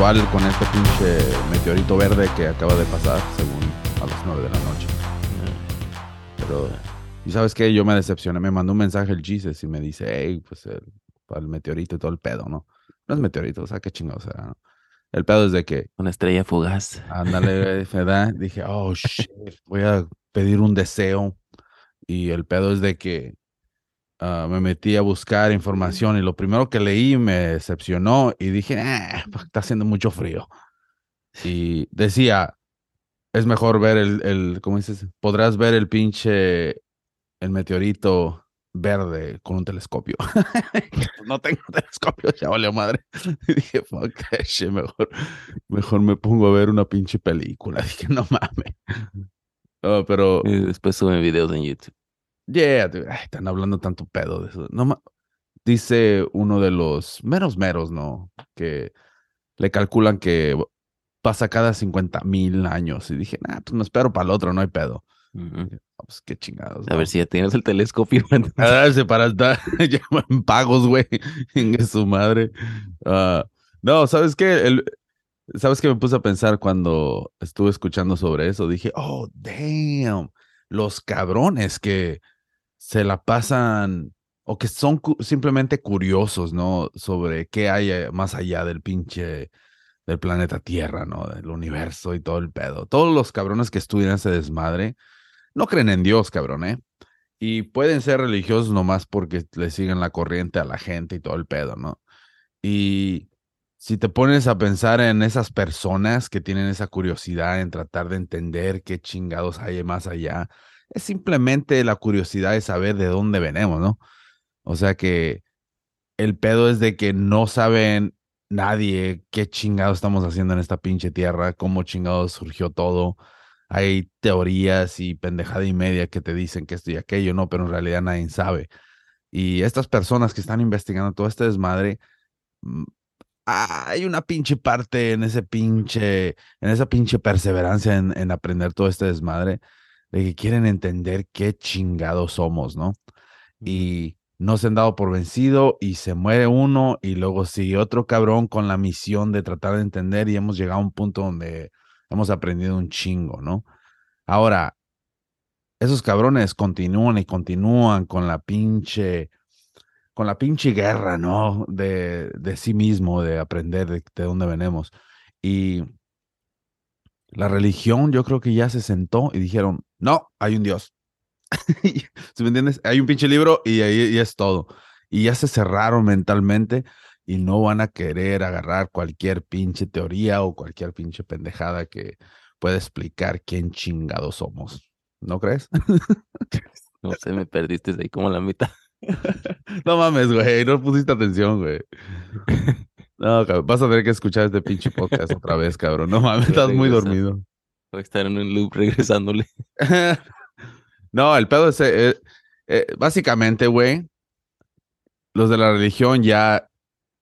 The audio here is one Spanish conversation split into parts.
con este pinche meteorito verde que acaba de pasar, según a las 9 de la noche. Pero, ¿y sabes qué? Yo me decepcioné. Me mandó un mensaje el Jesus y me dice, hey, pues el, el meteorito y todo el pedo, ¿no? No es meteorito, o sea, qué chingados será, ¿no? El pedo es de que, Una estrella fugaz. ándale, ¿verdad? Dije, oh, shit, voy a pedir un deseo. Y el pedo es de que ah, me metí a buscar información y lo primero que leí me decepcionó y dije, "Ah, pues, está haciendo mucho frío. Y decía, es mejor ver el, el, ¿cómo dices? Podrás ver el pinche, el meteorito verde con un telescopio. no tengo telescopio, ya vale madre. Y dije, fuck mejor, mejor me pongo a ver una pinche película. Dije, no mames. Oh, pero, después suben videos en YouTube. Yeah, dude, ay, están hablando tanto pedo de eso. No Dice uno de los meros meros, ¿no? Que le calculan que pasa cada 50 mil años. Y dije, nah, pues me espero para el otro, no hay pedo. Ah, Pues qué chingados. A ¿no? ver si ya tienes el telescopio. A darse para estar en pagos, güey. En su madre. Ah, no, ¿sabes qué? El, ¿Sabes qué me puse a pensar cuando estuve escuchando sobre eso? Dije, oh, damn. Los cabrones que se la pasan o que son simplemente curiosos, ¿no? Sobre qué hay eh, más allá del pinche del planeta Tierra, ¿no? Del universo y todo el pedo. Todos los cabrones que estudian ese desmadre no creen en Dios, cabrón, ¿eh? Y pueden ser religiosos nomás porque le siguen la corriente a la gente y todo el pedo, ¿no? Y si te pones a pensar en esas personas que tienen esa curiosidad en tratar de entender qué chingados hay más allá, es simplemente la curiosidad de saber de dónde venimos, ¿no? O sea que el pedo es de que no saben nadie qué chingados estamos haciendo en esta pinche tierra, cómo chingados surgió todo. Hay teorías y pendejada y media que te dicen que esto y aquello, no, pero en realidad nadie sabe. Y estas personas que están investigando todo este desmadre, mm, hay una pinche parte en ese pinche, en esa pinche perseverancia en, en aprender todo este desmadre, de que quieren entender qué chingados somos, ¿no? Y no se han dado por vencido y se muere uno y luego sigue otro cabrón con la misión de tratar de entender y hemos llegado a un punto donde hemos aprendido un chingo, ¿no? Ahora, esos cabrones continúan y continúan con la pinche, con la pinche guerra, ¿no? De, de sí mismo, de aprender de, de dónde venimos. Y la religión yo creo que ya se sentó y dijeron, no, hay un Dios. ¿Sí me entiendes? Hay un pinche libro y ahí y es todo. Y ya se cerraron mentalmente y no van a querer agarrar cualquier pinche teoría o cualquier pinche pendejada que pueda explicar quién chingados somos. ¿No crees? No sé, me perdiste ahí como la mitad. No mames, güey, no pusiste atención, güey. No, cabrón, vas a tener que escuchar este pinche podcast otra vez, cabrón. No mames, estás muy dormido. Voy a estar en un loop regresándole. no, el pedo es, eh, eh, básicamente, güey, los de la religión ya,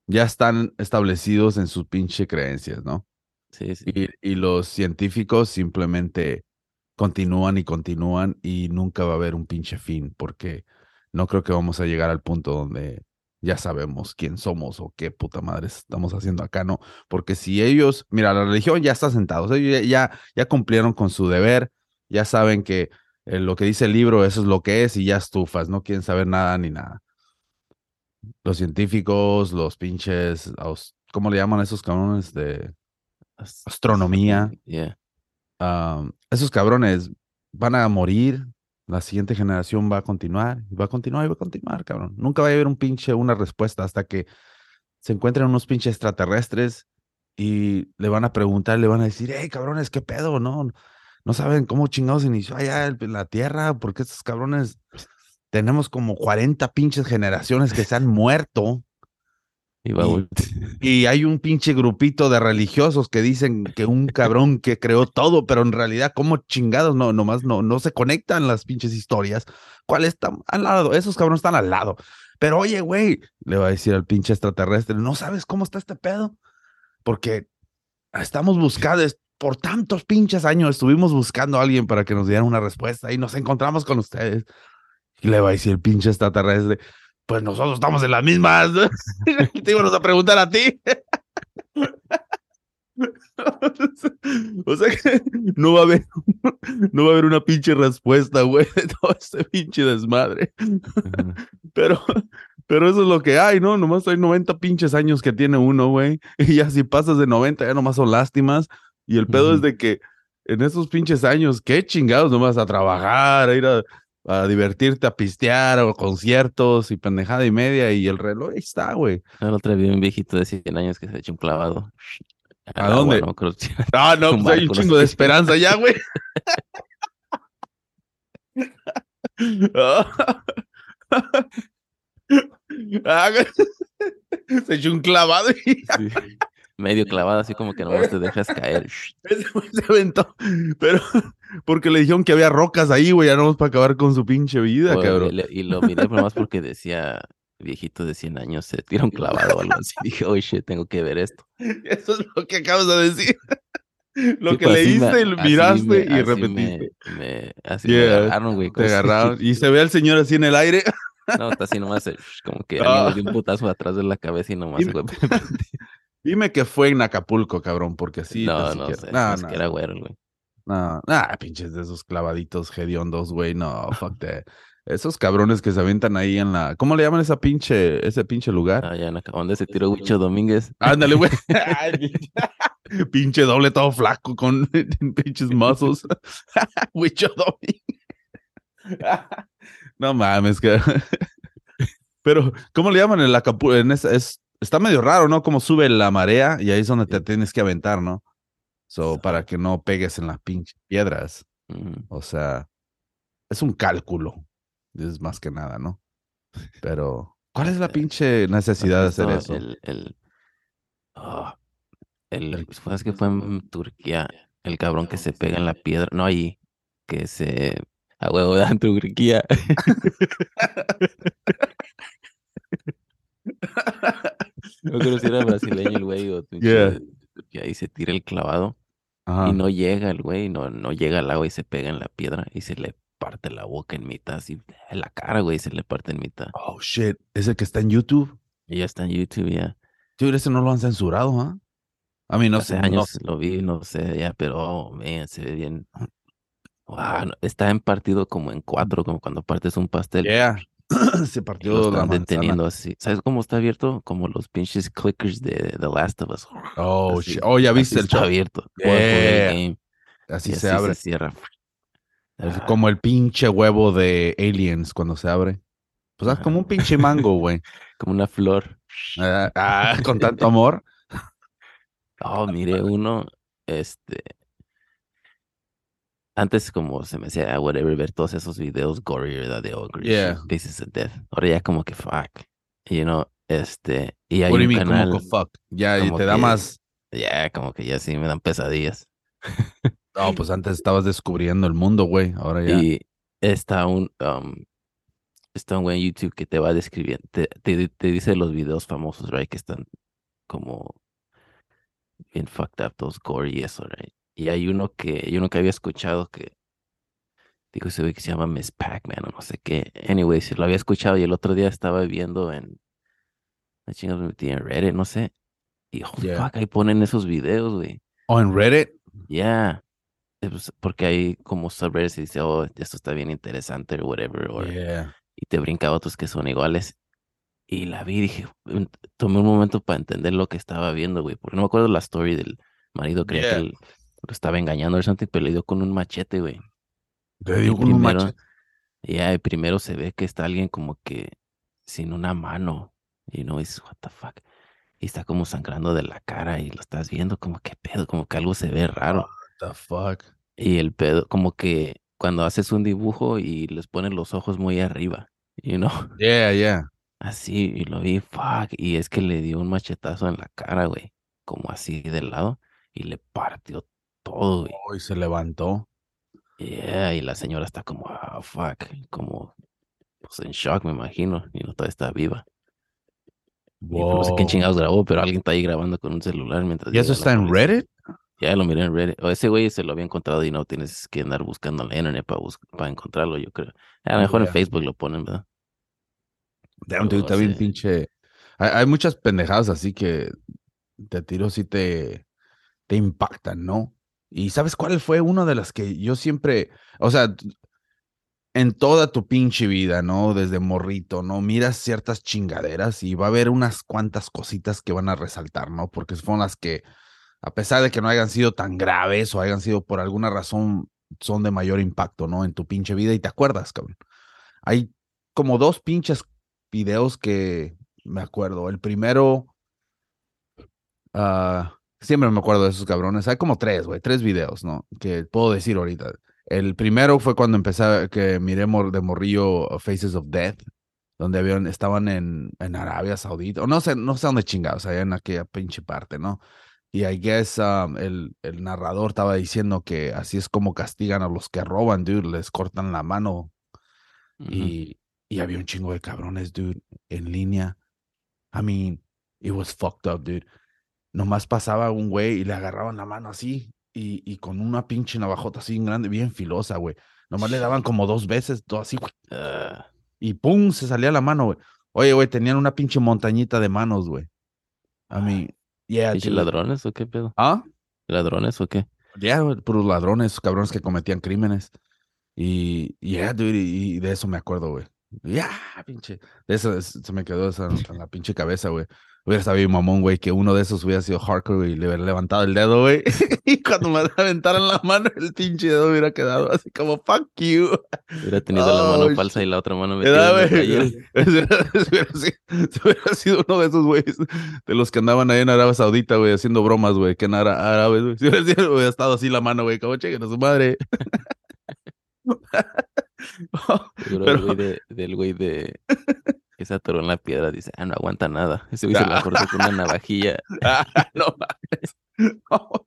ya están establecidos en sus pinche creencias, ¿no? Sí, sí. Y, y los científicos simplemente continúan y continúan y nunca va a haber un pinche fin, porque no creo que vamos a llegar al punto donde ya sabemos quién somos o qué puta madre estamos haciendo acá, ¿no? Porque si ellos, mira, la religión ya está sea, ellos ya, ya, ya cumplieron con su deber, ya saben que eh, lo que dice el libro, eso es lo que es y ya estufas, no quieren saber nada ni nada. Los científicos, los pinches, ¿cómo le llaman a esos cabrones de As- astronomía? Yeah. um, esos cabrones van a morir, la siguiente generación va a continuar, y va a continuar y va a continuar, cabrón. Nunca va a haber un pinche, una respuesta hasta que se encuentren unos pinches extraterrestres y le van a preguntar, le van a decir, hey, cabrones, ¿qué pedo? No, no saben cómo chingados inició allá la Tierra, porque estos cabrones tenemos como 40 pinches generaciones que se han muerto. Y Y- hay un pinche grupito de religiosos que dicen que un cabrón que creó todo, pero en realidad, como chingados, no, nomás no, no se conectan las pinches historias. ¿Cuál está al lado? Esos cabrones están al lado. Pero oye, güey, le va a decir al pinche extraterrestre, ¿no sabes cómo está este pedo? Porque estamos buscando, es- por tantos pinches años estuvimos buscando a alguien para que nos diera una respuesta y nos encontramos con ustedes. Y le va a decir el pinche extraterrestre, pues nosotros estamos en las mismas. Te íbamos a preguntar a ti. O sea que no va a haber, no va a haber una pinche respuesta, güey, de todo este pinche desmadre. Pero, pero eso es lo que hay, ¿no? Nomás hay 90 pinches años que tiene uno, güey. Y ya si pasas de 90, ya nomás son lástimas. Y el pedo es de que en esos pinches años, qué chingados nomás a trabajar, a ir a, a divertirte, a pistear, o conciertos y pendejada y media. Y el reloj ahí está, güey. El otro día vi un viejito de 100 años que se ha hecho un clavado. ¿A agua, dónde? no Ah, no, pues hay un chingo no de esperanza ya, güey. Ah. Güey. Se echó un clavado y Sí. Medio clavado, así como que nomás te dejas caer. se aventó. Pero porque le dijeron que había rocas ahí, güey, ya no para acabar con su pinche vida, Oye, cabrón. le- Y lo miré nomás porque decía viejito de 100 años se tira un clavado o algo así. Dije, oye, shit, tengo que ver esto. Eso es lo que acabas de decir. Lo Sí, que pues, leíste, me- miraste me- y repetiste. Me, me- así Yeah, agarraron, güey. Te agarraron y se ve al señor así en el aire. No, está así nomás, eh, como que Ah. alguien le dio un putazo atrás de la cabeza y nomás, Dime- güey. Dime que fue en Acapulco, cabrón, porque sí. no, así no que- sé, No, es no, que era güero, güey. No, nah, pinches de esos clavaditos hediondos, güey, no, fuck that. Esos cabrones que se aventan ahí en la, ¿cómo le llaman esa pinche, ese pinche lugar? Ah, ya, no, ¿dónde se tiró Huicho Domínguez? Ándale, güey. Pinche doble todo flaco con pinches muscles. Huicho Domínguez. No mames, que. Pero, ¿cómo le llaman el Acapulco? En esa, es, está medio raro, ¿no? Como sube la marea y ahí es donde te tienes que aventar, ¿no? So, para que no pegues en las pinches piedras. O sea, es un cálculo. Es más que nada, ¿no? Pero, ¿cuál es la pinche necesidad de hacer eso? El, el, ah, el, El- fue- es que fue en Turquía, el cabrón que se pega en la piedra, no allí, que se, a huevo de Turquía, no creo si era brasileño el güey o Yeah. Y se tira el clavado Ajá. y no llega el güey, no, no llega al agua y se pega en la piedra y se le parte la boca en mitad, así, en la cara, güey, se le parte en mitad. Oh, shit. ¿Es el que está en YouTube? Y ya está en YouTube, ya. Yo ese no lo han censurado, ¿ah? A mí no Hace sé. años no- lo vi, no sé, ya, pero, oh, man, se ve bien. Wow, está en partido como en cuatro, como cuando partes un pastel. Yeah. Se partió lo están deteniendo así. ¿Sabes cómo está abierto? Como los pinches clickers de The Last of Us. Oh, Así-. Oh, ya viste el está show. abierto. Yeah. game, Así se así abre. cierra. Es Ah, como el pinche huevo de Aliens cuando se abre. Pues haz Ajá. como un pinche mango, güey. como una flor. Ah, ah, con tanto amor. Oh, miré uno, este. Antes como se me hacía, ah, whatever, ver todos esos videos gory, ¿verdad? De ogres, Yeah. Faces of Death. Ahora ya como que fuck, you know, este, y hay What un mean, canal, como que fuck? Ya, y como te da que- más. ya como que ya sí me dan pesadillas. No, pues antes estabas descubriendo el mundo, güey. Ahora ya. Y está un, um, está un güey en YouTube que te va describiendo, te, te, te dice los videos famosos, right, que están como bien fucked up, todos gory y eso, right. Y hay uno que, hay uno que había escuchado que, digo, ese güey que se llama Miss Pac-Man o no sé qué. Anyways, lo había escuchado y el otro día estaba viendo en, la chingada me metí en Reddit, no sé. Y, oh, Yeah. fuck, ahí ponen esos videos, güey. O en Reddit. Yeah. Pues, Porque hay como subreddits y dice, oh, esto está bien interesante o whatever, or- Yeah. y te brinca otros que son iguales. Y la vi y dije, mm, tomé un momento para entender lo que estaba viendo, güey, porque no me acuerdo la story del marido, creía Yeah. que él lo estaba engañando o something, pero le dio con un machete, güey. Te Y digo con un machete. ya, y primero se ve que está alguien como que sin una mano, y no es, what the fuck. Y está como sangrando de la cara y lo estás viendo como que pedo, como que algo se ve raro. What the fuck? Y el pedo, como que cuando haces un dibujo y les pones los ojos muy arriba, you know, Yeah, yeah. así, y lo vi, fuck, y es que le dio un machetazo en la cara, güey, como así de lado, y le partió todo, güey. Hoy se levantó. Yeah, y la señora está como, ah, fuck, como, pues en shock, me imagino, y no todavía está viva. Y pues, no sé quién chingados grabó, pero alguien está ahí grabando con un celular mientras ¿Y eso está en policía. Reddit? Ya lo miré en Reddit. O ese güey se lo había encontrado y no tienes que andar buscando en la internet para, para encontrarlo, yo creo. A lo mejor en Yeah. Facebook lo ponen, ¿verdad? Damn, dude, Oh, está bien pinche. Hay, hay muchas pendejadas así que te tiro sí te, te impactan, ¿no? Y ¿sabes cuál fue una de las que yo siempre, o sea, en toda tu pinche vida, ¿no? Desde morrito, ¿no? Miras ciertas chingaderas y va a haber unas cuantas cositas que van a resaltar, ¿no? Porque son las que, a pesar de que no hayan sido tan graves o hayan sido por alguna razón, son de mayor impacto, ¿no? En tu pinche vida y te acuerdas, cabrón. Hay como dos pinches videos que me acuerdo. El primero, ah, siempre me acuerdo de esos cabrones. Hay como tres, güey, tres videos, ¿no? Que puedo decir ahorita. El primero fue cuando empecé, a- que miré mor- de morrillo uh, Faces of Death, donde habían, estaban en, en Arabia Saudita, o no sé, no sé dónde chingados, allá en aquella pinche parte, ¿no? Y I guess um, el, el narrador estaba diciendo que así es como castigan a los que roban, dude, les cortan la mano Ujú. y, y había un chingo de cabrones, dude, en línea. I mean, it was fucked up, dude. Nomás pasaba un güey y le agarraban la mano así y, y con una pinche navajota así grande, bien filosa, güey. Nomás le daban como dos veces, todo así, güey, Ah, y pum, se salía la mano, güey. Oye, güey, tenían una pinche montañita de manos, güey. I mean, yeah, ¿pinche dude. ladrones o qué pedo? ¿Ah? ¿Ladrones o qué? Ya, güey, puros ladrones, cabrones que cometían crímenes. Y, yeah, dude, y, y de eso me acuerdo, güey. Ya, pinche. De eso es- se me quedó esa en la pinche cabeza, güey. Hubiera estado bien mamón, güey, que uno de esos hubiera sido hardcore y le hubiera levantado el dedo, güey. y cuando me aventaran la mano, el pinche dedo hubiera quedado así como, fuck you. Hubiera tenido la mano Oh, falsa y la otra mano ¿Verdad, metida en güey? Ese hubiera- sido- uno de esos güeyes de los que andaban ahí en Arabia Saudita, güey, haciendo bromas, güey, que en ara- árabes, güey. Si hubiera, sido- hubiera estado así la mano, güey, como chequen a su madre. Seguro Pero- el güey de, del güey de que se atoró en la piedra dice, ah, no aguanta nada. Ese güey se la cortó con una navajilla. Ah, no. Oh,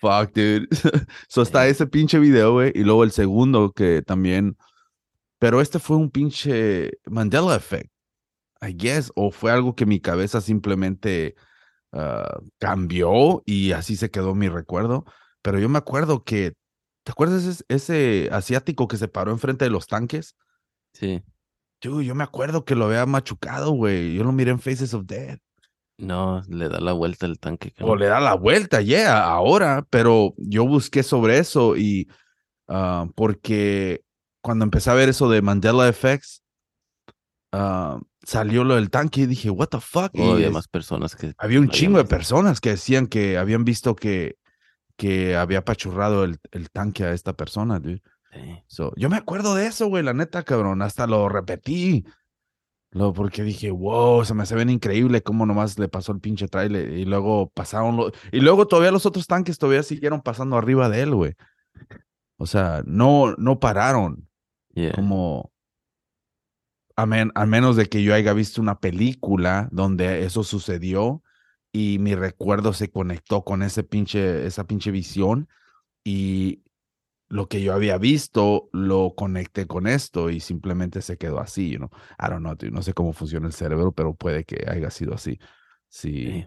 Fuck, dude. So está ese pinche video, güey. Y luego el segundo que también. Pero este fue un pinche Mandela Effect, I guess. O fue algo que mi cabeza simplemente ah, cambió y así se quedó mi recuerdo. Pero yo me acuerdo que. ¿Te acuerdas ese, ese asiático que se paró enfrente de los tanques? Sí. Dude, yo me acuerdo que lo había machucado, güey. Yo lo miré en Faces of Death. No, le da la vuelta al tanque. O le da la vuelta, yeah, ahora, pero yo busqué sobre eso y ah, porque cuando empecé a ver eso de Mandela Effects, ah, salió lo del tanque y dije, what the fuck? Oh, Y había más personas que había un chingo de personas que decían que habían visto que, que había apachurrado el, el tanque a esta persona, dude. Sí. So, yo me acuerdo de eso, güey, la neta, cabrón, hasta lo repetí. Lo, porque dije, wow, se me hace bien increíble cómo nomás le pasó el pinche trailer. Y luego pasaron los. Y luego todavía los otros tanques todavía siguieron pasando arriba de él, güey. O sea, no, no pararon. Yeah. Como. A, men- a menos de que yo haya visto una película donde eso sucedió y mi recuerdo se conectó con ese pinche, esa pinche visión y lo que yo había visto lo conecté con esto y simplemente se quedó así, you know? I don't know, dude, no sé cómo funciona el cerebro, pero puede que haya sido así. Sí. Sí.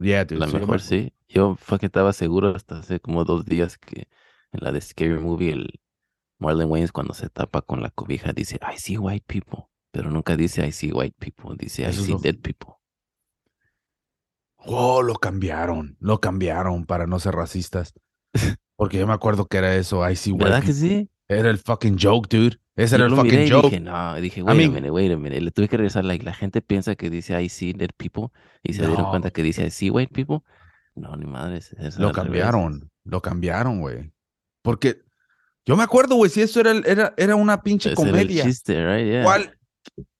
Yeah, dude, La yo me- mejor sí. Yo fue que estaba seguro hasta hace como dos días que en la de Scary Movie el Marlon Wayans cuando se tapa con la cobija dice I see white people, pero nunca dice I see white people, dice I Eso see lo- dead people. Oh, lo cambiaron, lo cambiaron para no ser racistas. Porque yo me acuerdo que era eso, I see white ¿Verdad que sí? Era el fucking joke, dude. Ese Yo era el fucking y joke. dije, no, dije, wait mean- a minute, wait a minute. Le tuve que regresar, like, la gente piensa que dice I see dead people y se dieron No. cuenta que dice I see white people. No, ni madres. es Lo al revés. cambiaron, lo cambiaron, güey. Porque yo me acuerdo, güey, si eso era, era, era una pinche Ese comedia. chiste, right? Yeah. ¿Cuál?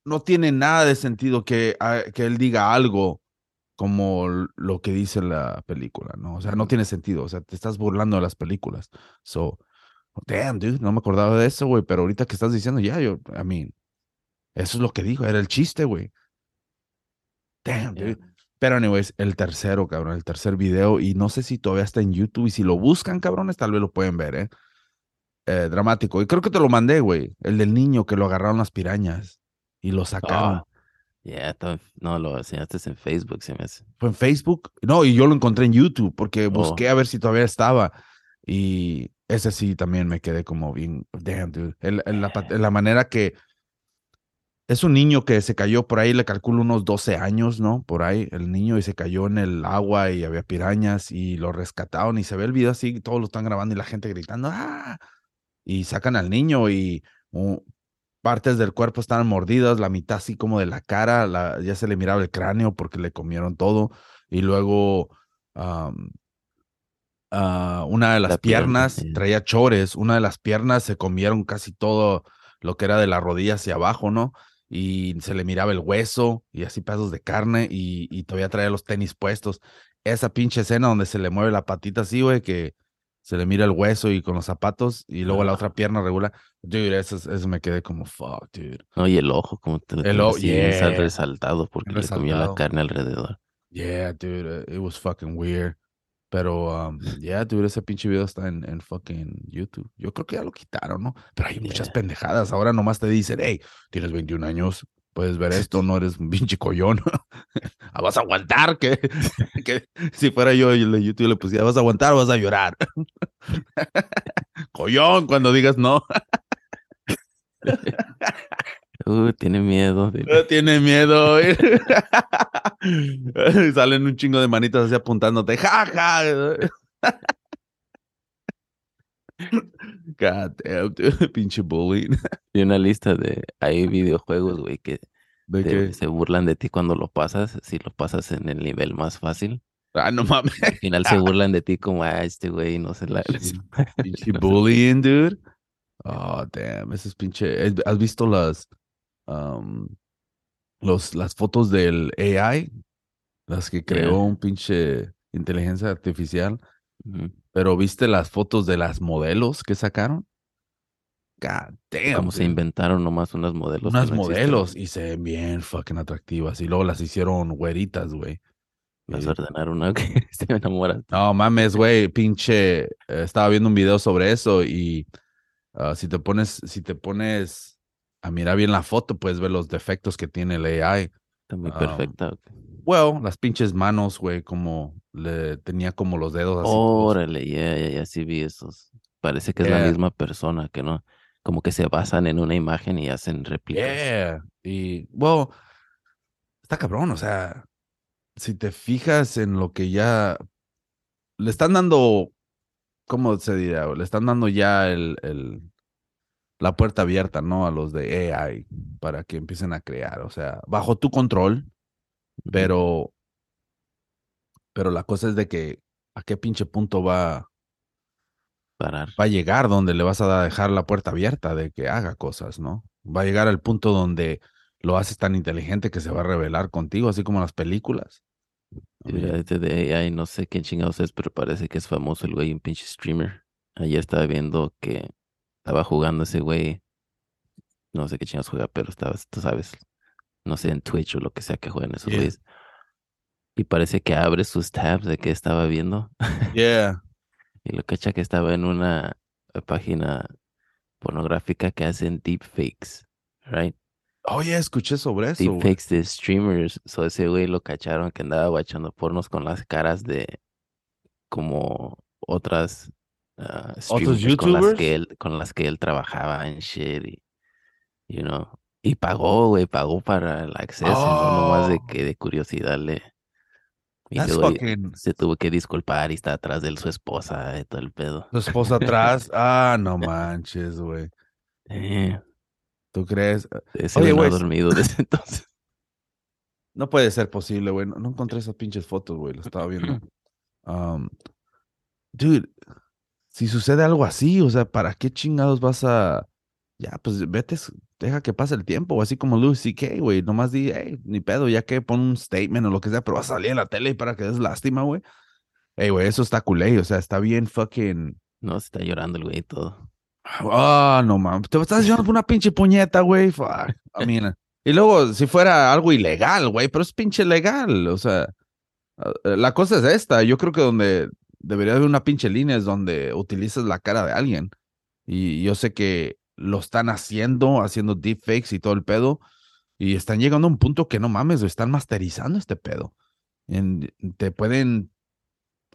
No tiene nada de sentido que, ah, que él diga algo como lo que dice la película, ¿no? O sea, no tiene sentido. O sea, te estás burlando de las películas. So, damn, dude, no me acordaba de eso, güey. Pero ahorita que estás diciendo, ya, yo, I mean, eso es lo que dijo, era el chiste, güey. Damn, Yeah. dude. Pero, anyways, el tercero, cabrón, el tercer video, y no sé si todavía está en YouTube, y si lo buscan, cabrones, tal vez lo pueden ver, ¿eh? Eh, dramático. Y creo que te lo mandé, güey. El del niño que lo agarraron las pirañas y lo sacaron. Ah, yeah, no, lo enseñaste en Facebook, se me hace. Fue en Facebook. No, y yo lo encontré en YouTube porque Oh. busqué a ver si todavía estaba. Y ese sí también me quedé como bien, damn, dude. El- el- la, manera que es un niño que se cayó por ahí, le calculo unos 12 años, ¿no? Por ahí, el niño y se cayó en el agua y había pirañas y lo rescataron y se ve el video así, todos lo están grabando y la gente gritando, ¡ah! Y sacan al niño y uh, partes del cuerpo estaban mordidas, la mitad así como de la cara, la, ya se le miraba el cráneo porque le comieron todo y luego um, uh, una de las La pierna, piernas sí. traía chores, una de las piernas se comieron casi todo lo que era de la rodilla hacia abajo, ¿no? Y se le miraba el hueso y así pedazos de carne y, y todavía traía los tenis puestos. Esa pinche escena donde se le mueve la patita así, güey, que se le mira el hueso y con los zapatos y luego la otra pierna regular. Dude, eso, es- eso me quedé como, fuck, dude. No, y el ojo, como te El ojo, yeah. resaltado porque le comió la resaltado. carne alrededor. Yeah, dude, it was fucking weird. Pero, um, yeah, dude, ese pinche video está en, en fucking YouTube. Yo creo que ya lo quitaron, ¿no? Pero hay muchas pendejadas. Ahora nomás te dicen, hey, tienes 21 años, puedes ver esto, no eres un pinche collón. Ah, vas a aguantar, que, que si fuera yo y el de YouTube le pusiera, vas a aguantar o vas a llorar. collón, cuando digas no. Uh, tiene miedo. No tiene miedo. eh. Salen un chingo de manitas así apuntándote. Ja, ja. God damn, dude. pinche bullying. Y una lista de hay videojuegos, güey, que De te- que, se burlan de ti cuando lo pasas, si lo pasas en el nivel más fácil. ah, no mames. Al final se burlan de ti como, ah, este güey no se la... Pinche bullying, dude. Oh, damn. Ese es pinche. ¿Has- ¿Has visto las, um, los, las fotos del AI? Las que creó Yeah. un pinche inteligencia artificial. Pero viste las fotos de las modelos que sacaron? God damn. Como se inventaron nomás unos modelos. Unas no existen. modelos y se ven bien fucking atractivas. Y luego las hicieron güeritas, güey. Las Y- ordenaron una que se enamoran. No mames, güey, pinche. eh, estaba viendo un video sobre eso y ah, si te pones, si te pones a mirar bien la foto, puedes ver los defectos que tiene el AI. Está muy Ah, perfecta. Well, las pinches manos, güey, como le tenía como los dedos así. Órale, ya, ya, ya sí vi esos. Parece que es la Yeah. misma persona, que no, como que se basan en una imagen y hacen réplicas. Yeah. Y, well, está cabrón, o sea, si te fijas en lo que ya le están dando, ¿cómo se dirá? Le están dando ya el, el- la puerta abierta, ¿no? A los de AI para que empiecen a crear, o sea, bajo tu control, pero, pero la cosa es de que a qué pinche punto va, Parar. va a llegar donde le vas a dejar la puerta abierta de que haga cosas, ¿no? Va a llegar al punto donde lo haces tan inteligente que se va a revelar contigo, así como las películas. Este de AI, no sé quién chingados es, pero parece que es famoso el güey, un pinche streamer. Ayer estaba viendo que estaba jugando ese güey. No sé qué chingados juega, pero estaba, tú sabes, no sé, en Twitch o lo que sea que jueguen esos Yeah. güeyes. Y parece que abre sus tabs de que estaba viendo. yeah. Y lo cacha que estaba en una eh, página pornográfica que hacen deepfakes, right? Oye, escuché sobre eso. Deepfakes de streamers. So ese güey lo cacharon que andaba guachando pornos con las caras de como otras ah, streamers con las que él, con las que él trabajaba en shit y, you know, y pagó, güey, pagó para el acceso, no nomás de Oh. que de curiosidad le y That's luego fucking- se tuvo que disculpar y está atrás de su esposa y todo el pedo. Tu esposa atrás. Ah, no manches, güey. Eh, ¿Tú crees? ese Oye, güey dormido desde entonces. No puede ser posible, güey. No, no encontré esas pinches fotos, güey. Lo estaba viendo. Um, dude, si sucede algo así, o sea, ¿para qué chingados vas a. Ya, pues vete, deja que pase el tiempo, así como Louis C.K., güey. Nomás di, hey, ni pedo, ya que pon un statement o lo que sea, pero va a salir en la tele para que des lástima, güey. Ey, güey, eso está culé, o sea, está bien fucking. No, se está llorando el güey y todo. Ah, no mames. Te estás llevando por una pinche puñeta, güey. Fuck. I mean, y luego, si fuera algo ilegal, güey, pero es pinche legal. O sea, ah, la cosa es esta. Yo creo que donde debería haber una pinche línea es donde utilizas la cara de alguien. Y yo sé que lo están haciendo, haciendo deepfakes y todo el pedo. Y están llegando a un punto que no mames, lo están masterizando este pedo. En- te pueden.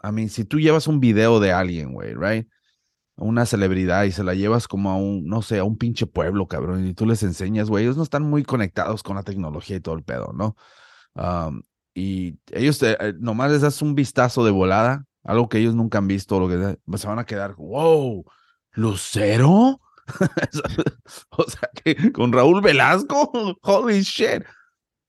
I mean, si tú llevas un video de alguien, güey, right? una celebridad y se la llevas como a un, no sé, a un pinche pueblo, cabrón, y tú les enseñas, güey, ellos no están muy conectados con la tecnología y todo el pedo, ¿no? Am, y ellos te- eh, nomás les das un vistazo de volada, algo que ellos nunca han visto, lo que se van a quedar, wow, ¿Lucero? o sea, que con Raúl Velasco, holy shit,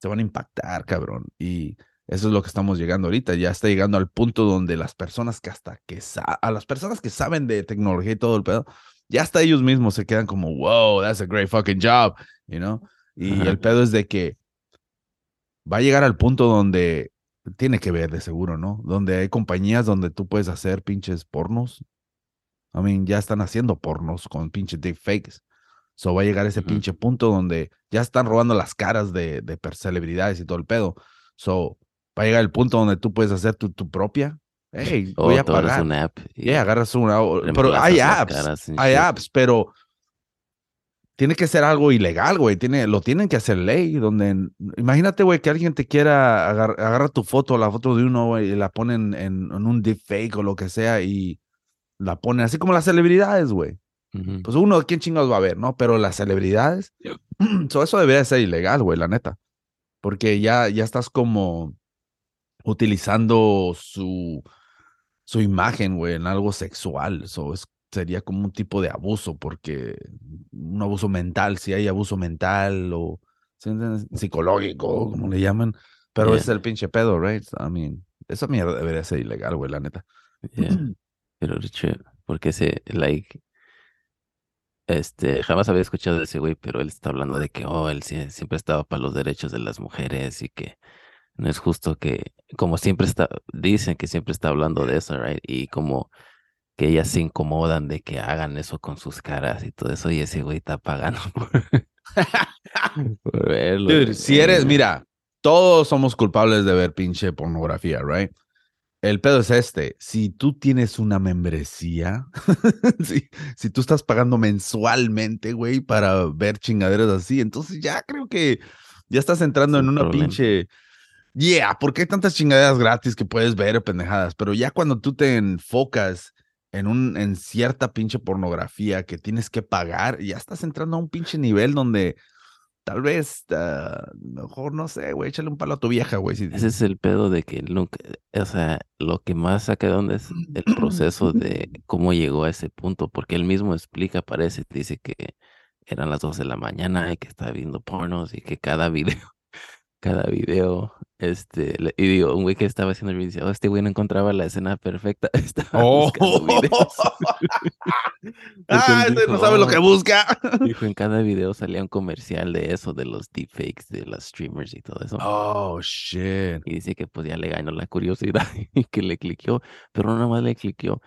se van a impactar, cabrón. Y eso es lo que estamos llegando ahorita. Ya está llegando al punto donde las personas que hasta que a las personas que saben de tecnología y todo el pedo, ya hasta ellos mismos se quedan como, wow, that's a great fucking job, you know? Y Ajá. el pedo es de que va a llegar al punto donde tiene que ver de seguro, ¿no? Donde hay compañías donde tú puedes hacer pinches pornos. I mean, ya están haciendo pornos con pinches deepfakes. So va a llegar ese pinche punto donde ya están robando las caras de, de celebridades y todo el pedo. So va a llegar el punto donde tú puedes hacer tu, tu propia. Hey, O voy a pagar. una app y Yeah, agarras una. Pero hay apps. Hay shit. apps, pero tiene que ser algo ilegal, güey. Tiene, lo tienen que hacer ley. Donde, imagínate, güey, que alguien te quiera agar- agarra tu foto, la foto de uno, güey, y la ponen en, en un deepfake o lo que sea y la ponen así como las celebridades, güey. Pues uno, ¿quién chingados va a ver, no? Pero las celebridades, so, eso debería ser ilegal, güey, la neta. Porque ya, ya estás como utilizando su, su imagen, güey, en algo sexual. Eso es, sería como un tipo de abuso, porque un abuso mental, si hay abuso mental o psicológico, como le llaman. Pero Yeah. es el pinche pedo, right? I mean, esa mierda debería ser ilegal, güey, la neta. Yeah. Pero Richard, porque ese, like, este, jamás había escuchado de ese güey, pero él está hablando de que, oh, él sie- siempre estaba para los derechos de las mujeres y que no es justo que, como siempre está, dicen que siempre está hablando de eso, right? Y como que ellas se incomodan de que hagan eso con sus caras y todo eso, y ese güey está pagando por, por verlo. Dude, si eres, mira, todos somos culpables de ver pinche pornografía, right? El pedo es este, si tú tienes una membresía, si, si tú estás pagando mensualmente, güey, para ver chingaderas así, entonces ya creo que ya estás entrando en un una problema. pinche... Yeah, porque hay tantas chingaderas gratis que puedes ver, pendejadas, pero ya cuando tú te enfocas en, un, en cierta pinche pornografía que tienes que pagar, ya estás entrando a un pinche nivel donde tal vez, ah, mejor no sé, güey, échale un palo a tu vieja, güey. si- Ese es el pedo de que nunca, o sea, lo que más saca de onda es el proceso de cómo llegó a ese punto, porque él mismo explica, parece, dice que eran las 2 de la mañana y que estaba viendo pornos y que cada video, cada video, este, y digo, un güey que estaba haciendo el video dice, oh, este güey no encontraba la escena perfecta, estaba Oh. buscando videos. ah, ese no sabe lo que "Oh". busca. Dijo, en cada video salía un comercial de eso, de los deepfakes, de las streamers y todo eso. Oh, shit. Y dice que pues ya le ganó la curiosidad y que le cliqueó, pero no nada más le cliqueó,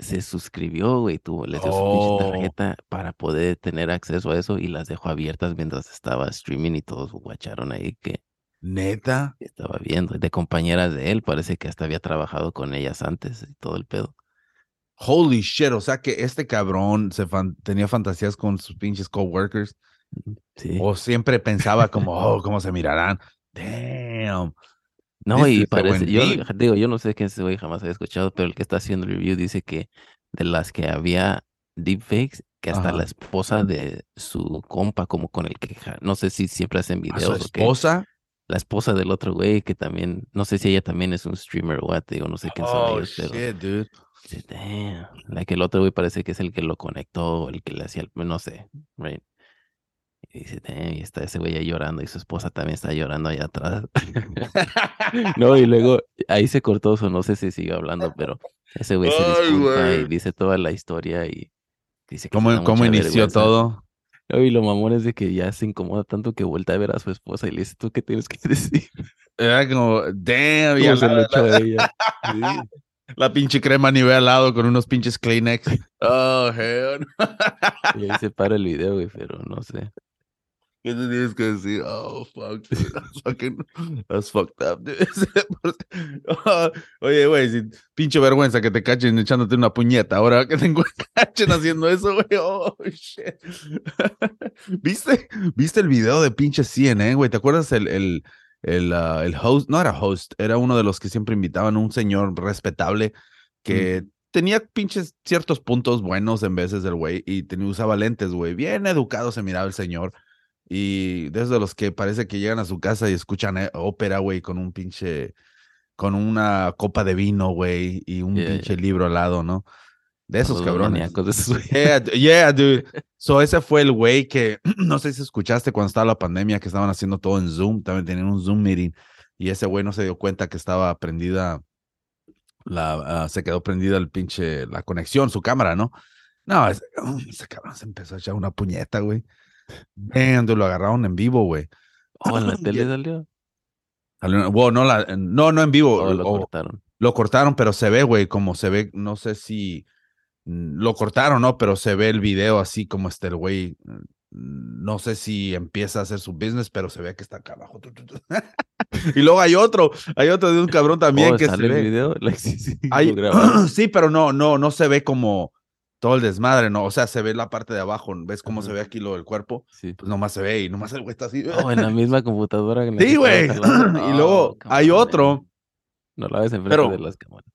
se suscribió, güey, tuvo, les dio su Oh. pinche tarjeta para poder tener acceso a eso y las dejó abiertas mientras estaba streaming y todos guacharon ahí que Neta. estaba viendo. De compañeras de él, parece que hasta había trabajado con ellas antes y todo el pedo. Holy shit. O sea que este cabrón se fan- tenía fantasías con sus pinches coworkers. Sí. O siempre pensaba como, oh, cómo se mirarán. Damn. No, y parece, yo digo, yo no sé qué ese güey jamás había escuchado, pero el que está haciendo el review dice que de las que había deepfakes, que hasta Ajá. la esposa de su compa, como con el que, no sé si siempre hacen A su videos esposa. la esposa del otro güey, que también, no sé si ella también es un streamer o what, digo, no sé quién son Oh, ellos, pero shit, dude. damn, la que el otro güey parece que es el que lo conectó, el que le hacía, el- no sé, right? Y dice, y está ese güey ahí llorando y su esposa también está llorando allá atrás. No, y luego ahí se cortó eso, no sé si sigue hablando, pero ese güey se disculpa y dice toda la historia y dice que ¿Cómo, cómo inició vergüenza. todo? No, y lo mamón es de que ya se incomoda tanto que vuelta a ver a su esposa y le dice, ¿tú qué tienes que decir? Era como, damn, y ¿Cómo al se la, echó a ella? Sí. la pinche crema nivel al lado con unos pinches Kleenex. Oh, hell. Y ahí se para el video, güey, pero no sé. ¿Qué te tienes que decir? Oh, fuck, dude. That's fucking, that's fucked up, dude. Oh, Oye, güey, si pinche vergüenza que te cachen echándote una puñeta. Ahora que te cachen haciendo eso, güey. Oh, shit. ¿Viste? ¿Viste el video de pinche CNN, güey? ¿Te acuerdas el, el, el, ah, el host? No era host, era uno de los que siempre invitaban, un señor respetable que tenía pinches ciertos puntos buenos en veces del güey y tenía, usaba lentes, güey. Bien educado se miraba el señor. Y desde los que parece que llegan a su casa y escuchan eh, ópera, güey, con un pinche, con una copa de vino, güey, y un Yeah, pinche libro al lado, ¿no? De esos cabrones. de esos. Yeah, dude. So ese fue el güey que, no sé si escuchaste cuando estaba la pandemia, que estaban haciendo todo en Zoom, también tenían un Zoom meeting, y ese güey no se dio cuenta que estaba prendida, la, ah, se quedó prendida el pinche, la conexión, su cámara, ¿no? No, ese, ese cabrón se empezó a echar una puñeta, güey. Lo agarraron en vivo, güey. Oh, en la tele salió. No, la, no, no en vivo. Oh, lo cortaron. lo cortaron, pero se ve, güey, como se ve, no sé si lo cortaron, ¿no? Pero se ve el video así como este el güey, no sé si empieza a hacer su business, pero se ve que está acá abajo. y luego hay otro, hay otro de un cabrón también Oh, que se ve. video. Like, sí, Hay- sí, pero no, no, no se ve como todo el desmadre, ¿no? O sea, se ve la parte de abajo, ¿ves cómo se ve aquí lo del cuerpo? Sí. Pues nomás se ve y nomás el güey está así. Oh, en la misma computadora. que Sí, güey. y luego Oh, hay otro. No la ves enfrente Pero- de las cámaras.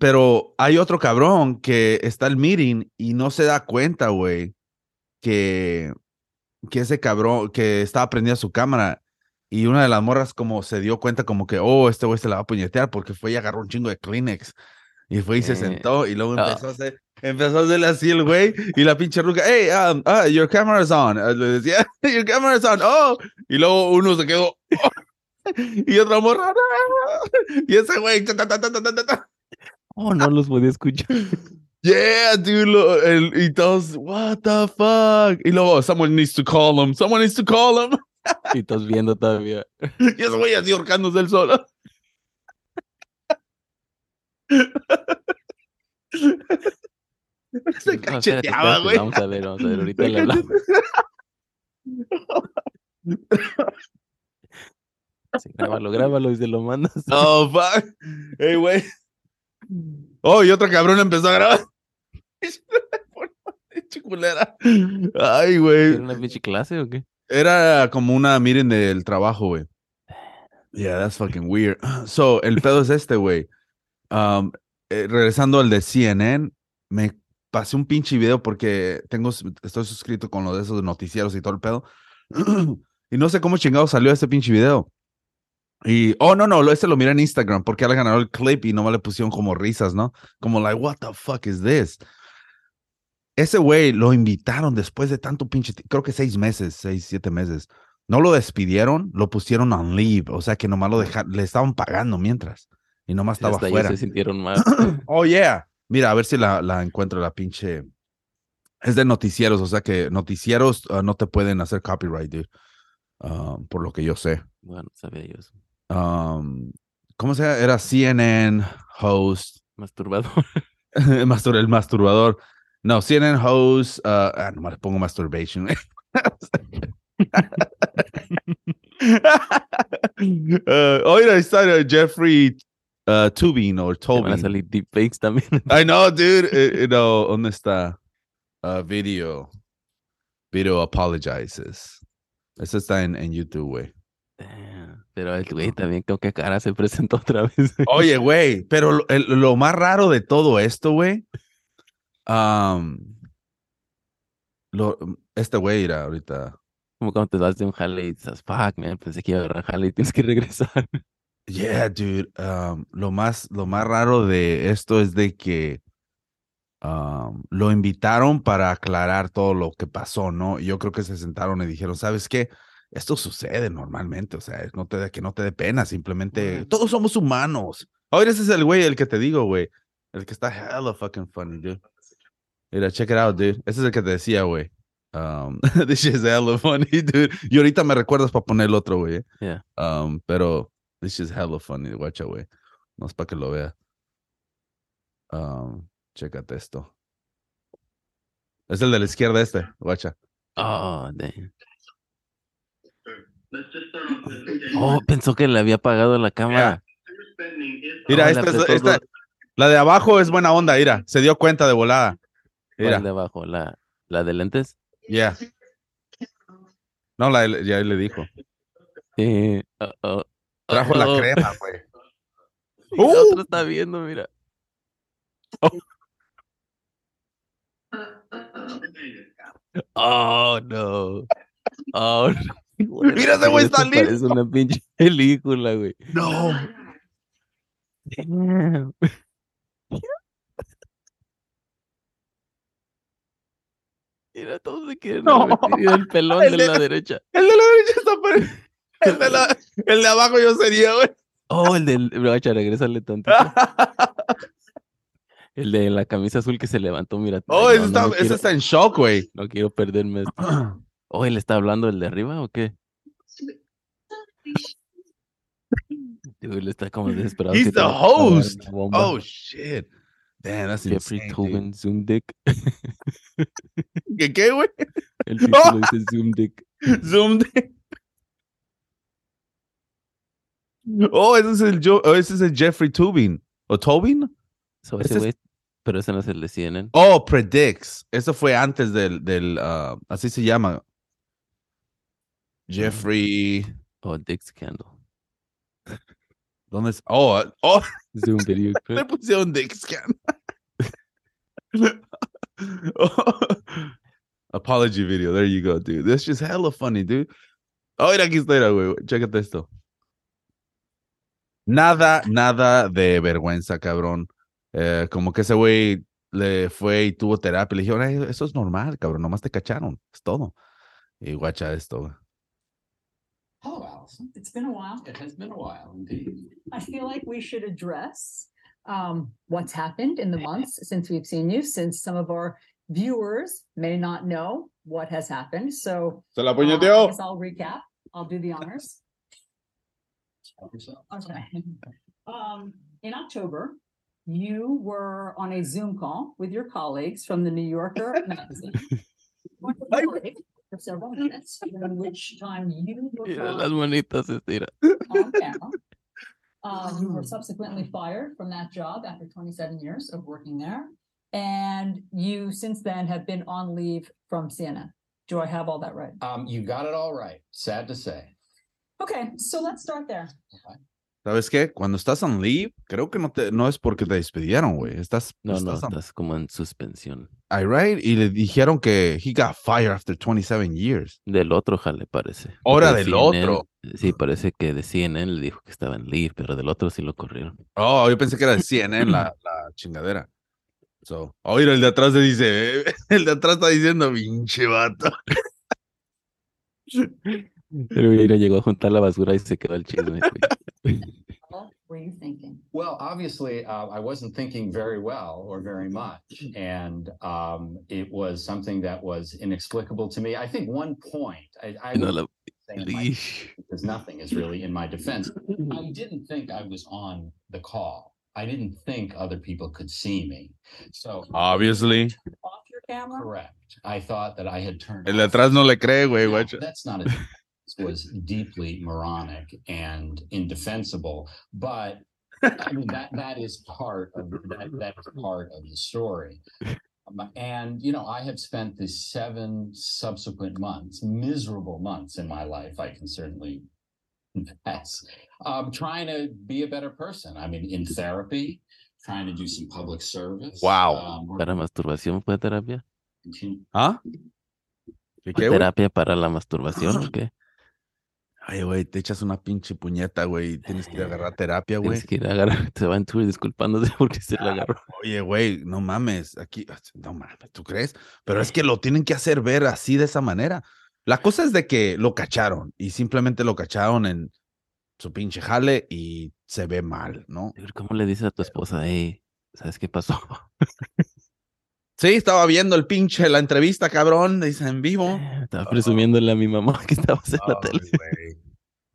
Pero hay otro cabrón que está el meeting y no se da cuenta, güey, que, que ese cabrón que estaba prendida su cámara y una de las morras como se dio cuenta como que, oh, este güey se la va a puñetear porque fue y agarró un chingo de Kleenex y fue y se Eh, sentó y luego ah. empezó a hacer, empezó a hacerle así el güey y la pinche ruca, hey, um, ah, your camera's on, Ah, le decía, your camera's on, oh, y luego uno se quedó, "Oh", y otra morra, "No". y ese güey, ta, ta, ta. Oh, no los podía escuchar. Yeah, dude. Lo, el, y todos, what the fuck? Y luego, someone needs to call him. Someone needs to call him. y estás viendo todavía. Y ese güey así ahorcándose el solo. Se cacheteaba, güey. Vamos a ver, vamos a ver. Ahorita le hablamos. Sí, grábalo, grábalo y se lo mandas. Oh, fuck. Hey, güey. Oh, y otro cabrón empezó a grabar. Pinche culera. Ay, ¿Era güey. una pinche clase o qué? Era como una miren del trabajo, güey. Yeah, that's fucking weird. So, el pedo es este, güey. Um, eh, regresando al de CNN, me pasé un pinche video porque tengo, estoy suscrito con los de esos noticieros y todo el pedo. y no sé cómo chingado salió este pinche video. Y, oh, no, no, lo- este lo miré en Instagram porque alguien ganó el clip y nomás le pusieron como risas, ¿no? Como, like, what the fuck is this? Ese güey lo invitaron después de tanto pinche, creo que seis meses, seis, siete meses. No lo despidieron, lo pusieron on leave, o sea que nomás lo dejaron, le estaban pagando mientras y nomás estaba Hasta afuera. se sintieron mal. Oh, yeah. Mira, a ver si la, la encuentro, la pinche. Es de noticieros, o sea que noticieros ah, no te pueden hacer copyright, dude. Ah, por lo que yo sé. bueno, sabía yo eso. Um, ¿Cómo se llama? Era CNN host. Masturbador. Mastur el masturbador. No, CNN host. ah, ah, nomás le pongo masturbation. uh, oiga, está uh, Jeffrey uh, Tubin o Te van a Tobin. salir deepfakes también. I know, dude. Eh, eh, no, ¿dónde está? Uh, video. Video apologizes. Eso está en, en YouTube, güey. Pero el güey también creo que cara se presentó otra vez. Oye, güey, pero lo, el- lo más raro de todo esto, güey. um, lo, este güey era ahorita. Como cuando te vas de un jale y dices, fuck, man, pensé que iba a agarrar jale y tienes que regresar. Yeah, dude. um, lo más, lo más raro de esto es de que um, lo invitaron para aclarar todo lo que pasó, ¿no? Yo creo que se sentaron y dijeron, ¿sabes qué? Esto sucede normalmente, o sea, no te, que no te dé pena, simplemente todos somos humanos. Ahora ese es el güey, el que te digo, güey. El que está hella fucking funny, dude. Mira, check it out, dude. Ese es el que te decía, güey. Um, this is hella funny, dude. Y ahorita me recuerdas para poner el otro, güey. eh. Yeah. Um, pero this is hella funny, guacha, güey. No es para que lo vea. Um, chécate esto. Es el de la izquierda este, guacha. Oh, damn. Oh, pensó que le había apagado la cámara. Mira, Oh, esta, es- esta- la de abajo es buena onda, mira. Se dio cuenta de volada. ¿Cuál Mira, de abajo? ¿La, la de lentes? yeah. No, la, ya le dijo. Sí. Oh, oh, Trajo la crema, güey. La ¡Uh! otra está viendo, mira. Oh, no. Oh, no. Mira ese güey está listo. Parece una pinche película, güey. No. Damn. Mira, todos se quieren No. el pelón El de de- la derecha. El de la derecha está pare- el de, la- el de abajo yo sería, güey. Oh, el del. Bracha, regrésale tantito. El de la camisa azul que se levantó, mira. Oh, Ay, ese, no, está, no, no ese quiero, está en shock, güey. no quiero perderme esto. Oh, él está hablando el de arriba o qué? Dude, él está como desesperado. He's the host. Oh, shit. Damn, that's Jeffrey insane, dude. Tobin, Zoom Dick. ¿Qué, qué, güey? El título dice Zoom Dick. Zoom. de- Oh, ese es el, Jo- oh, ese es el Jeffrey Tubin. ¿O Tobin? So, Ese ese es- pero ese no es el de CNN. Oh, Predicts. Eso fue antes del, del ah, así se llama. Jeffrey. Oh, Dick Scandal. ¿Dónde es? Oh, oh, Zoom Video le Clip. pusieron Dick Scan. Oh, Apology video. There you go, dude. That's just hella funny, dude. Oh, mira, aquí está, güey. Chécate esto. Nada, nada de vergüenza, cabrón. Eh, como que ese güey le fue y tuvo terapia. Le dijeron, "Ay, eso es normal, cabrón. Nomás te cacharon. Es todo. Y guacha esto. güey. Hello, Allison. It's been a while. It has been a while indeed. I feel like we should address um, what's happened in the months since we've seen you, since some of our viewers may not know what has happened. So Se la uh, I guess I'll recap. I'll do the honors. Help yourself. Okay. Um, in October, you were on a Zoom call with your colleagues from the New Yorker magazine. Went to break For several minutes, in which time you were Mira called las manitas estira. on camera. Uh, you were subsequently fired from that job after twenty-seven years of working there. And you since then have been on leave from CNN. Do I have all that right? Um, you got it all right. Sad to say. Okay, so let's start there. ¿Sabes qué? Cuando estás on leave, creo que no, te, no es porque te despidieron, güey. Estás, No, no, estás on- estás como en suspensión. Ay, right? Y le dijeron que he got fired after 27 years. Del otro jale parece. Ahora del CNN otro. Sí, parece que de CNN le dijo que estaba en leave, pero del otro sí lo corrieron. Oh, yo pensé que era de CNN la, la chingadera. So, oh, mira, el de atrás se dice, el de atrás está diciendo, pinche vato. Pero mira, llegó a juntar la basura y se quedó el chisme. What were you thinking? Well, obviously, uh, I wasn't thinking very well or very much, and um, it was something that was inexplicable to me. I think one point I, I No, la- my- because nothing is really in my defense. I didn't think I was on the call. I didn't think other people could see me. So Obviously. Off your camera? correct. I thought that I had turned. El off- atrás no le cree, güey, No. That's not a defense. This was deeply moronic and indefensible, but I mean that that is part of that that is part of the story. Um, and you know, I have spent the seven subsequent months, miserable months in my life, I can certainly confess, um, trying to be a better person. I mean, in therapy, trying to do some public service. Wow. um, ¿Para working- masturbación fue terapia? continue- ¿Ah? ¿Qué, ¿Fue qué, terapia para la masturbación o qué? Ay, güey, te echas una pinche puñeta, güey, tienes que ir a agarrar terapia, güey. Tienes que ir a agarrar, se va en tour disculpándose porque se la agarró. Oye, güey, no mames, aquí, no mames, ¿tú crees? Pero es que lo tienen que hacer ver así de esa manera. La cosa es de que lo cacharon y simplemente lo cacharon en su pinche jale y se ve mal, ¿no? ¿Cómo le dices a tu esposa, hey, ¿sabes qué pasó? Sí, estaba viendo el pinche, la entrevista, cabrón, dice en vivo. Estaba presumiéndole a mi mamá que estabas en la tele. güey.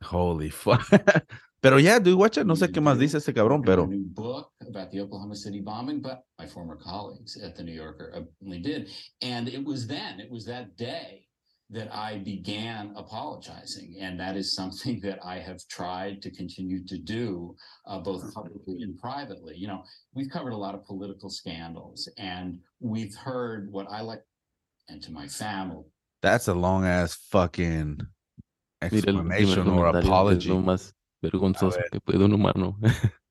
Holy fuck. Pero ya, dude, guacha, no sé qué más dice ese cabrón, pero new book about the Oklahoma City bombing, but my former colleagues at the New Yorker openly did. And it was then, it was that day that I began apologizing. And that is something that I have tried to continue to do, uh, both publicly and privately. You know, we've covered a lot of political scandals and we've heard what I like, and to my family, that's a long ass fucking El explanation or Es apology. lo más vergonzoso ver. que puede un humano.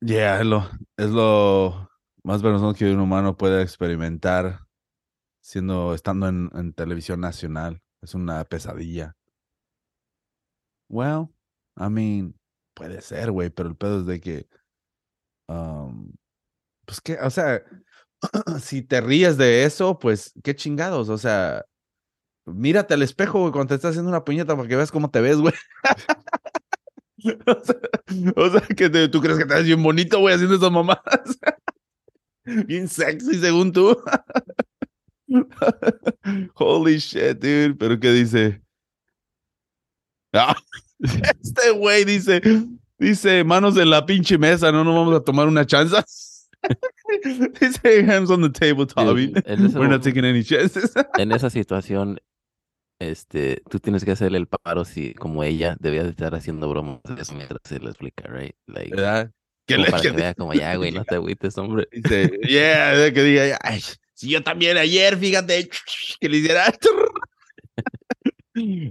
Yeah, es lo, es lo más vergonzoso que un humano puede experimentar siendo, estando en, en televisión nacional. Es una pesadilla. Well, I mean, puede ser, güey, pero el pedo es de que, um, pues que, o sea, si te ríes de eso, pues qué chingados, o sea, mírate al espejo, güey, cuando te estás haciendo una puñeta para que veas cómo te ves, güey. o, sea, o sea, que te- tú crees que te ves bien bonito, güey, haciendo esas mamadas. bien sexy, según tú. Holy shit, dude. Pero ¿qué dice? Ah, este güey dice, dice, manos en la pinche mesa, no nos vamos a tomar una chance. dice, hands on the table, Tommy. We're not taking any chances. en esa situación, este, tú tienes que hacerle el paro si, como ella, debía de estar haciendo bromas de eso mientras se le explica, right? Like, ¿Verdad? Que como le- para que que vea como, ya, güey, no te agüites, hombre. dice, yeah, que diga, "Ay, si yo también ayer, fíjate, que le hiciera.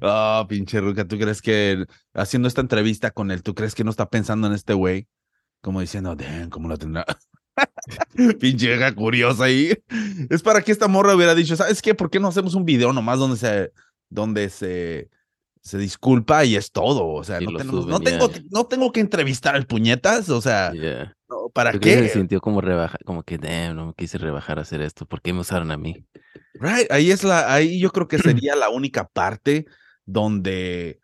Oh, pinche Ruca, ¿tú crees que haciendo esta entrevista con él, tú crees que no está pensando en este güey? Como diciendo, damn, ¿cómo lo tendrá? pinche vieja curiosa ahí. Es para que esta morra hubiera dicho, ¿sabes qué? ¿Por qué no hacemos un video nomás donde se, donde se, se disculpa y es todo? O sea, no, lo tenemos- suben, no, tengo, no tengo que entrevistar al puñetas, o sea, Yeah. no, ¿para que qué? se sintió como rebaja, como que, damn, no me quise rebajar a hacer esto. ¿Por qué me usaron a mí? Right, ahí es la, ahí yo creo que sería la única parte donde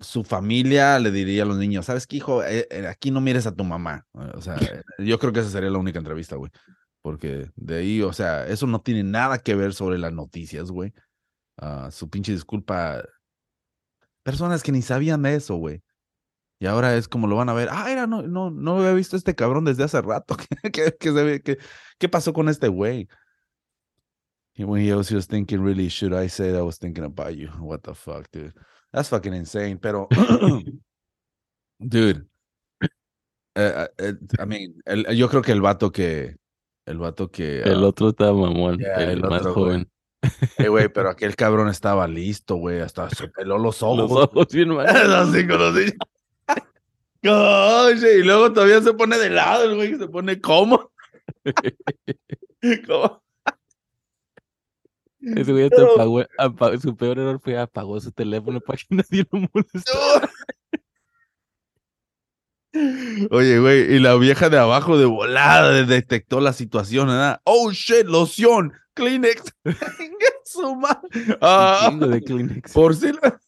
su familia le diría a los niños, ¿sabes qué, hijo? Eh, eh, aquí no mires a tu mamá. O sea, yo creo que esa sería la única entrevista, güey. Porque de ahí, o sea, eso no tiene nada que ver sobre las noticias, güey. Ah, su pinche disculpa. Personas que ni sabían de eso, güey. Y ahora es como lo van a ver. Ah, era, no, no, no había visto a este cabrón desde hace rato. ¿Qué, qué, qué pasó con este güey? And when he was just thinking, really, should I say that I was thinking about you? What the fuck, dude? That's fucking insane. Pero, dude, eh, eh, I mean, el- yo creo que el vato que, el vato que, El ah, otro estaba mamón, yeah, el, el más otro, joven. Eh, güey, pero aquel cabrón estaba listo, güey, hasta se peló los ojos. Los ojos bien mal. Así con los niños. Oye, y luego todavía se pone de lado, el güey, se pone como. ¿Cómo? Ese güey hasta Pero- apagó, apa- su peor error fue apagó su teléfono para que nadie lo molestara. Oye, güey, y la vieja de abajo de volada de- detectó la situación, ¿verdad? Oh shit, loción, Kleenex. Su ma- Un Ah, de Kleenex. por si la-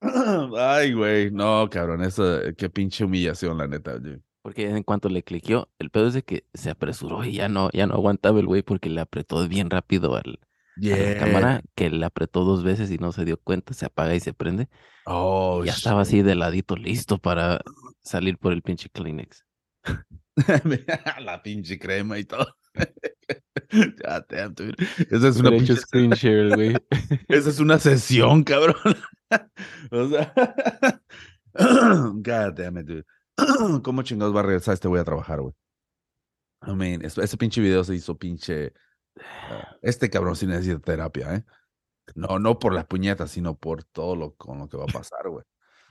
Ay, güey, no, cabrón, eso, qué pinche humillación, la neta. güey. Porque en cuanto le cliqueó, el pedo es de que se apresuró y ya no, ya no aguantaba el güey porque le apretó bien rápido al, a la cámara, que le apretó dos veces y no se dio cuenta, se apaga y se prende. Oh, ya shit. estaba así de ladito, listo para salir por el pinche Kleenex. la pinche crema y todo. Damn, dude. Esa es una pinche screen share, güey. Esa es una sesión, cabrón. o sea, God damn it, dude. ¿Cómo chingados va a regresar este güey a trabajar, güey? I mean, es- ese pinche video se hizo pinche. ah, este cabrón sí necesita terapia, ¿eh? No, no por las puñetas, sino por todo lo con lo que va a pasar, güey.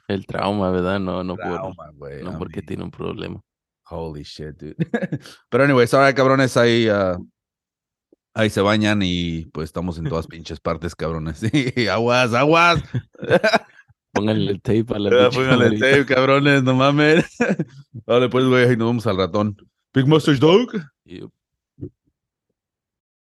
El trauma, ¿verdad? No, no, por, Trauma, no porque mean, tiene un problema. Holy shit, dude. Pero anyways, ahora cabrones, ahí, ah, ahí se bañan y pues estamos en todas pinches partes, cabrones. Sí, aguas, aguas. Pónganle el tape a la pinche Póngale camarita. tape, cabrones, no mames. Vale, pues, güey, ahí nos vamos al ratón. Big Mustache Dog. Yup.